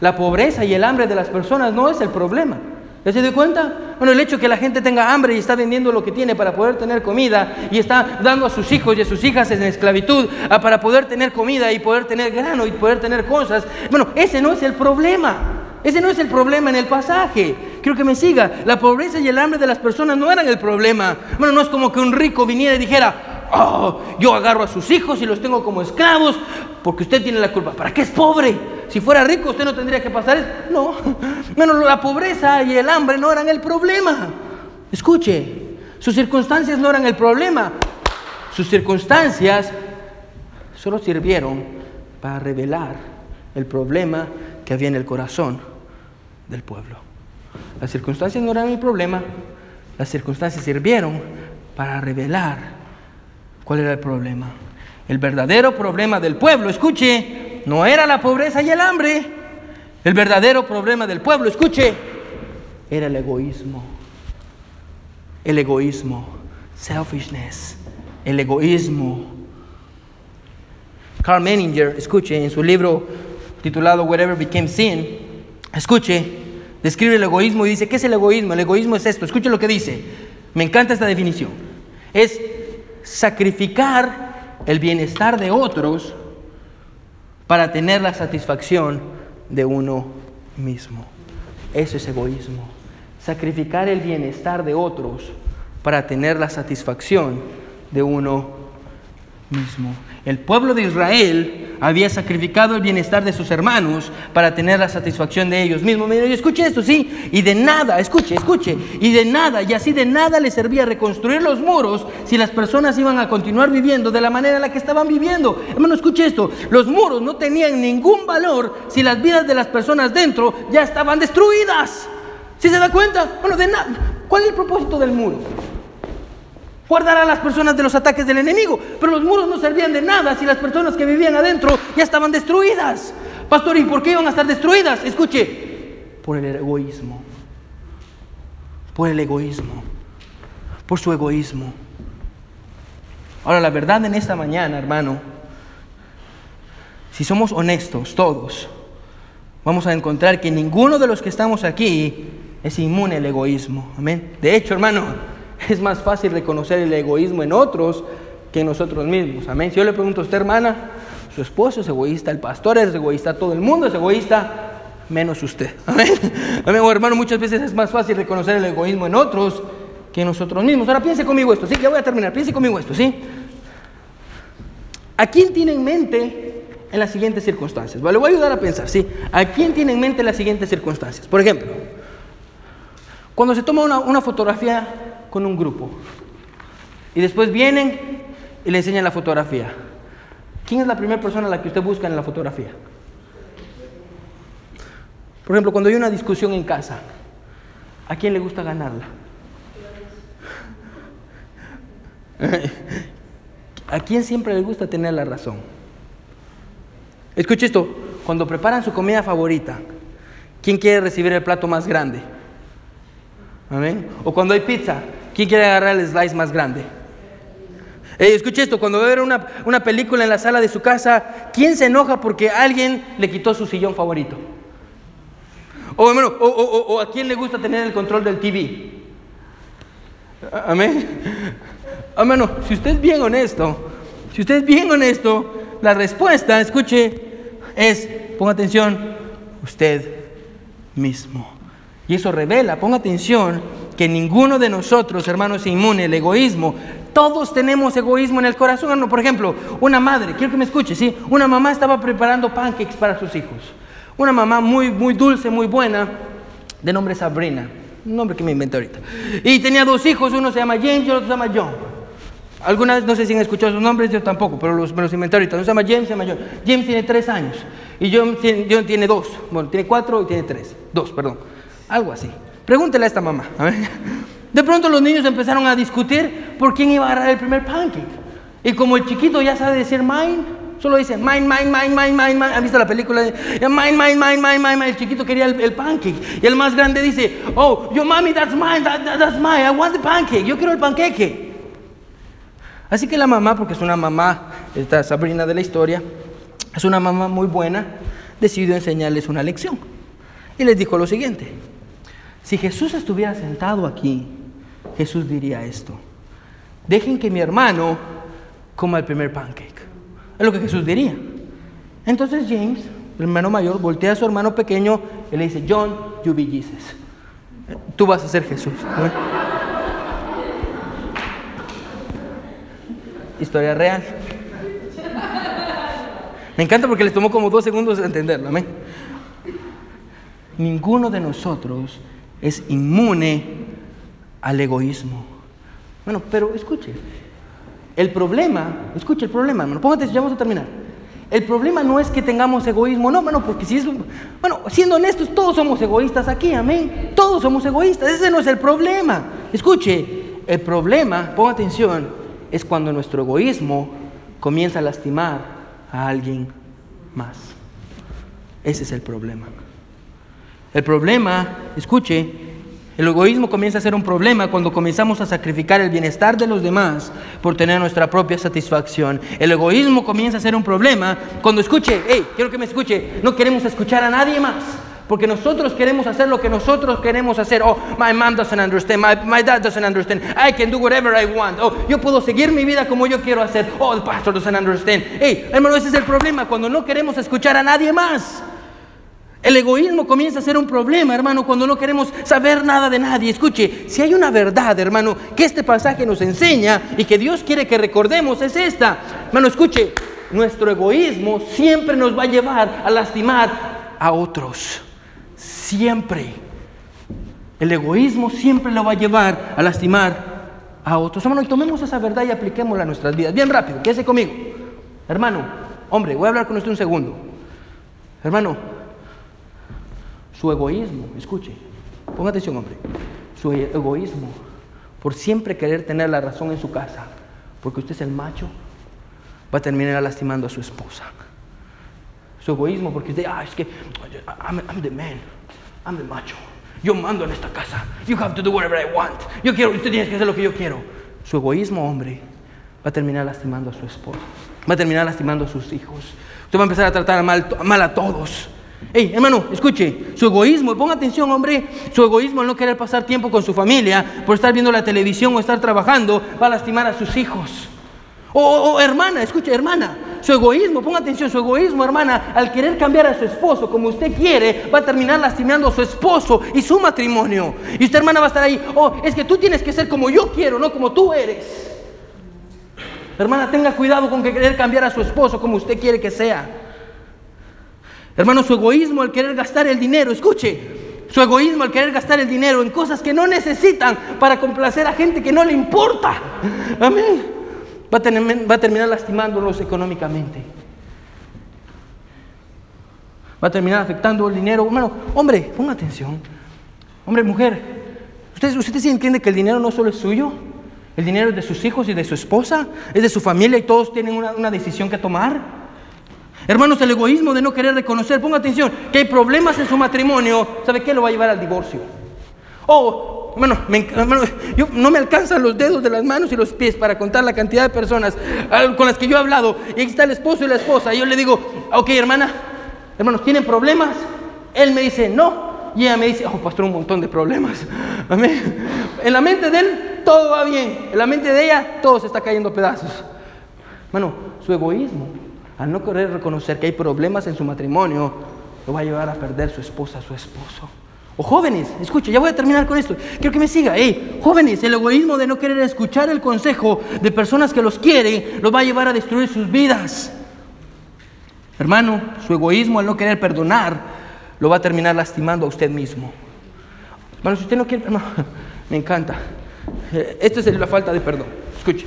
la pobreza y el hambre de las personas no es el problema. ¿Ya se dio cuenta? Bueno, el hecho de que la gente tenga hambre y está vendiendo lo que tiene para poder tener comida y está dando a sus hijos y a sus hijas en esclavitud ah, para poder tener comida y poder tener grano y poder tener cosas. Bueno, ese no es el problema. Ese no es el problema en el pasaje. Quiero que me siga. La pobreza y el hambre de las personas no eran el problema. Bueno, no es como que un rico viniera y dijera, oh, yo agarro a sus hijos y los tengo como esclavos porque usted tiene la culpa. ¿Para qué es pobre? Si fuera rico, usted no tendría que pasar eso. No, [LAUGHS] menos la pobreza y el hambre no eran el problema. Escuche, sus circunstancias no eran el problema. Sus circunstancias solo sirvieron para revelar el problema que había en el corazón del pueblo. Las circunstancias no eran el problema, las circunstancias sirvieron para revelar cuál era el problema. El verdadero problema del pueblo, escuche, no era la pobreza y el hambre. El verdadero problema del pueblo, escuche, era el egoísmo. El egoísmo, selfishness, el egoísmo. Carl Menninger, escuche, en su libro titulado Whatever Became Sin, escuche, describe el egoísmo y dice, ¿qué es el egoísmo? El egoísmo es esto, escuche lo que dice. Me encanta esta definición. Es sacrificar el bienestar de otros para tener la satisfacción de uno mismo. Eso es egoísmo. Sacrificar el bienestar de otros para tener la satisfacción de uno mismo. El pueblo de Israel había sacrificado el bienestar de sus hermanos para tener la satisfacción de ellos mismos. Mira, escuche esto, sí, y de nada, escuche, escuche, y de nada, y así de nada les servía reconstruir los muros si las personas iban a continuar viviendo de la manera en la que estaban viviendo. Hermano, escuche esto, los muros no tenían ningún valor si las vidas de las personas dentro ya estaban destruidas. ¿Sí se da cuenta? Bueno, de nada. ¿Cuál es el propósito del muro? Guardar a las personas de los ataques del enemigo. Pero los muros no servían de nada si las personas que vivían adentro ya estaban destruidas. Pastor, ¿y por qué iban a estar destruidas? Escuche, por el egoísmo. Por el egoísmo. Por su egoísmo. Ahora, la verdad en esta mañana, hermano, si somos honestos todos, vamos a encontrar que ninguno de los que estamos aquí es inmune al egoísmo. Amén. De hecho, hermano, es más fácil reconocer el egoísmo en otros que en nosotros mismos. Amén. Si yo le pregunto a usted, hermana, su esposo es egoísta, el pastor es egoísta, todo el mundo es egoísta, menos usted. [LAUGHS] Amén. Amén. hermano, muchas veces es más fácil reconocer el egoísmo en otros que en nosotros mismos. Ahora piense conmigo esto, sí, ya voy a terminar. Piense conmigo esto, sí. ¿A quién tiene en mente en las siguientes circunstancias? Vale, le voy a ayudar a pensar, sí. ¿A quién tiene en mente las siguientes circunstancias? Por ejemplo, cuando se toma una fotografía con un grupo. Y después vienen y le enseñan la fotografía. ¿Quién es la primera persona a la que usted busca en la fotografía? Por ejemplo, cuando hay una discusión en casa, ¿a quién le gusta ganarla? [LAUGHS] ¿A quién siempre le gusta tener la razón? Escuche esto, cuando preparan su comida favorita, ¿quién quiere recibir el plato más grande? ¿Amén? O cuando hay pizza, ¿Quién quiere agarrar el slice más grande? Escuche esto, cuando va a ver una, una película en la sala de su casa, ¿quién se enoja porque alguien le quitó su sillón favorito? O, hermano, o, o, o, a quién le gusta tener el control del TV. Amén. Hermano, si usted es bien honesto, si usted es bien honesto, la respuesta, escuche, es, ponga atención, usted mismo. Y eso revela, ponga atención, que ninguno de nosotros, hermanos, es inmune al egoísmo. Todos tenemos egoísmo en el corazón. Por ejemplo, una madre, quiero que me escuche, ¿sí? Una mamá estaba preparando pancakes para sus hijos. Una mamá muy, muy dulce, muy buena, de nombre Sabrina. Un nombre que me inventé ahorita. Y tenía dos hijos, uno se llama James y el otro se llama John. Algunas no sé si han escuchado sus nombres, yo tampoco, pero los, me los inventé ahorita. Uno se llama James, se llama John. James tiene tres años y John John tiene dos. Bueno, tiene cuatro y tiene tres. Dos, perdón. Algo así. Pregúntele a esta mamá. De pronto los niños empezaron a discutir por quién iba a agarrar el primer pancake. Y como el chiquito ya sabe decir mine, solo dice mine, mine, mine, mine, mine, mine. ¿Han visto la película? De, mine, mine, mine, mine, mine, El chiquito quería el, pancake. Y el más grande dice, oh, yo mami, that's mine, that's mine. I want the pancake. Yo quiero el panqueque. Así que la mamá, porque es una mamá, esta Sabrina de la historia, es una mamá muy buena, decidió enseñarles una lección. Y les dijo lo siguiente. Si Jesús estuviera sentado aquí, Jesús diría esto. Dejen que mi hermano coma el primer pancake. Es lo que Jesús diría. Entonces James, el hermano mayor, voltea a su hermano pequeño y le dice, John, you be Jesus. Tú vas a ser Jesús. Historia real. Me encanta porque les tomó como dos segundos entenderlo. Amén. Ninguno de nosotros es inmune al egoísmo. Bueno, pero escuche, el problema, escuche el problema, hermano, póngate, ya vamos a terminar. El problema no es que tengamos egoísmo, no, hermano, porque si es, bueno, siendo honestos, todos somos egoístas aquí, amén. Todos somos egoístas, ese no es el problema. Escuche, el problema, ponga atención, es cuando nuestro egoísmo comienza a lastimar a alguien más. Ese es el problema. El problema, escuche, el egoísmo comienza a ser un problema cuando comenzamos a sacrificar el bienestar de los demás por tener nuestra propia satisfacción. El egoísmo comienza a ser un problema cuando escuche, hey, quiero que me escuche, no queremos escuchar a nadie más. Porque nosotros queremos hacer lo que nosotros queremos hacer. Oh, my mom doesn't understand. My, my, dad doesn't understand. I can do whatever I want. Oh, yo puedo seguir mi vida como yo quiero hacer. Oh, the pastor doesn't understand. Hey, hermano, ese es el problema cuando no queremos escuchar a nadie más. El egoísmo comienza a ser un problema, hermano, cuando no queremos saber nada de nadie. Escuche, si hay una verdad, hermano, que este pasaje nos enseña y que Dios quiere que recordemos, es esta. Hermano, escuche, nuestro egoísmo siempre nos va a llevar a lastimar a otros. Siempre. El egoísmo siempre lo va a llevar a lastimar a otros. Hermano, y tomemos esa verdad y apliquémosla a nuestras vidas. Bien rápido, quédese conmigo. Hermano, hombre, voy a hablar con usted un segundo. Hermano, su egoísmo, escuche, ponga atención hombre, su egoísmo por siempre querer tener la razón en su casa, porque usted es el macho, va a terminar lastimando a su esposa. Su egoísmo porque usted, ah, es que I'm, I'm the man, I'm the macho. Yo mando en esta casa. You have to do whatever I want. Yo quiero, usted tiene que hacer lo que yo quiero. Su egoísmo, hombre, va a terminar lastimando a su esposa. Va a terminar lastimando a sus hijos. Usted va a empezar a tratar mal, mal a todos. Hey, hermano, escuche, su egoísmo, ponga atención, hombre, su egoísmo al no querer pasar tiempo con su familia, por estar viendo la televisión o estar trabajando, va a lastimar a sus hijos. O, hermana, escuche, hermana, su egoísmo, ponga atención, su egoísmo, hermana, al querer cambiar a su esposo como usted quiere, va a terminar lastimando a su esposo y su matrimonio. Y usted, hermana, va a estar ahí, oh, es que tú tienes que ser como yo quiero, no como tú eres. Hermana, tenga cuidado con que querer cambiar a su esposo como usted quiere que sea. Hermano, su egoísmo al querer gastar el dinero, escuche, su egoísmo al querer gastar el dinero en cosas que no necesitan para complacer a gente que no le importa. Amén. Va a, terminar lastimándolos económicamente. Va a terminar afectando el dinero. Hermano, hombre, ponga atención. Hombre, mujer, ¿usted, usted sí entiende que el dinero no solo es suyo? El dinero es de sus hijos y de su esposa, es de su familia y todos tienen una, una decisión que tomar. Hermanos, el egoísmo de no querer reconocer, ponga atención, que hay problemas en su matrimonio, ¿sabe qué? Lo va a llevar al divorcio. O bueno, yo, no me alcanzan los dedos de las manos y los pies para contar la cantidad de personas ah, con las que yo he hablado. Y aquí está el esposo y la esposa. Y yo le digo, ok, hermana, hermanos, ¿tienen problemas? Él me dice, no. Y ella me dice, oh, pastor, un montón de problemas. [LAUGHS] Amén. En la mente de él todo va bien. En la mente de ella todo se está cayendo pedazos. Bueno, su egoísmo, al no querer reconocer que hay problemas en su matrimonio, lo va a llevar a perder su esposa, su esposo. O jóvenes, escucha, ya voy a terminar con esto. Quiero que me siga. Hey, jóvenes, el egoísmo de no querer escuchar el consejo de personas que los quieren, los va a llevar a destruir sus vidas. Hermano, su egoísmo al no querer perdonar lo va a terminar lastimando a usted mismo. Bueno, si usted no quiere, [LAUGHS] me encanta. Eh, Esta es la falta de perdón. Escuche.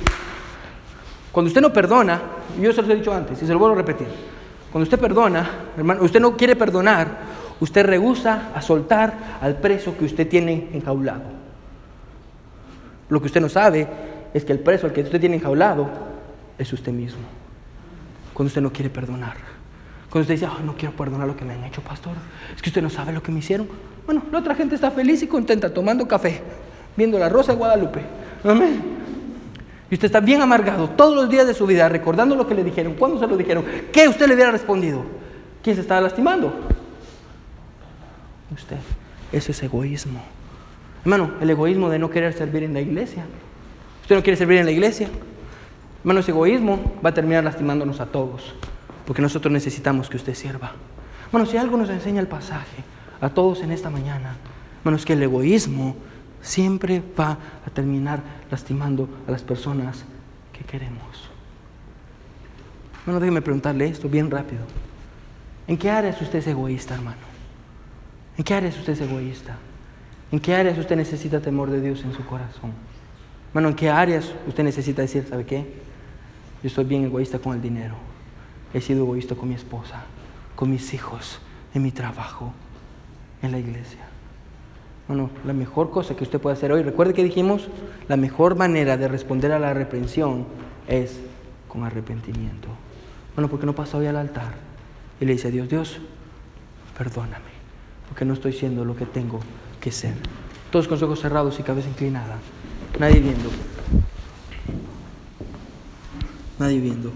Cuando usted no perdona, yo se lo he dicho antes y se lo vuelvo a repetir. Cuando usted perdona, hermano, usted no quiere perdonar, usted rehúsa a soltar al preso que usted tiene enjaulado. Lo que usted no sabe es que el preso al que usted tiene enjaulado es usted mismo. Cuando usted no quiere perdonar. Cuando usted dice, no quiero perdonar lo que me han hecho, pastor, es que usted no sabe lo que me hicieron. Bueno, la otra gente está feliz y contenta tomando café, viendo la rosa de Guadalupe. Amén. Y usted está bien amargado todos los días de su vida, recordando lo que le dijeron, cuándo se lo dijeron, qué usted le hubiera respondido. ¿Quién se estaba lastimando? Usted. Eso es egoísmo. Hermano, el egoísmo de no querer servir en la iglesia. Usted no quiere servir en la iglesia. Hermano, ese egoísmo va a terminar lastimándonos a todos porque nosotros necesitamos que usted sirva. Bueno, si algo nos enseña el pasaje a todos en esta mañana, bueno, es que el egoísmo siempre va a terminar lastimando a las personas que queremos. Bueno, déjeme preguntarle esto bien rápido. ¿En qué áreas usted es egoísta, hermano? ¿En qué áreas usted es egoísta? ¿En qué áreas usted necesita temor de Dios en su corazón? Bueno, ¿en qué áreas usted necesita decir, ¿sabe qué? Yo soy bien egoísta con el dinero. He sido egoísta con mi esposa, con mis hijos, en mi trabajo, en la iglesia. Bueno, la mejor cosa que usted puede hacer hoy, recuerde que dijimos, la mejor manera de responder a la reprensión es con arrepentimiento. Bueno, porque no pasa hoy al altar y le dice a Dios, Dios, perdóname, porque no estoy siendo lo que tengo que ser. Todos con los ojos cerrados y cabeza inclinada, nadie viendo. Nadie viendo.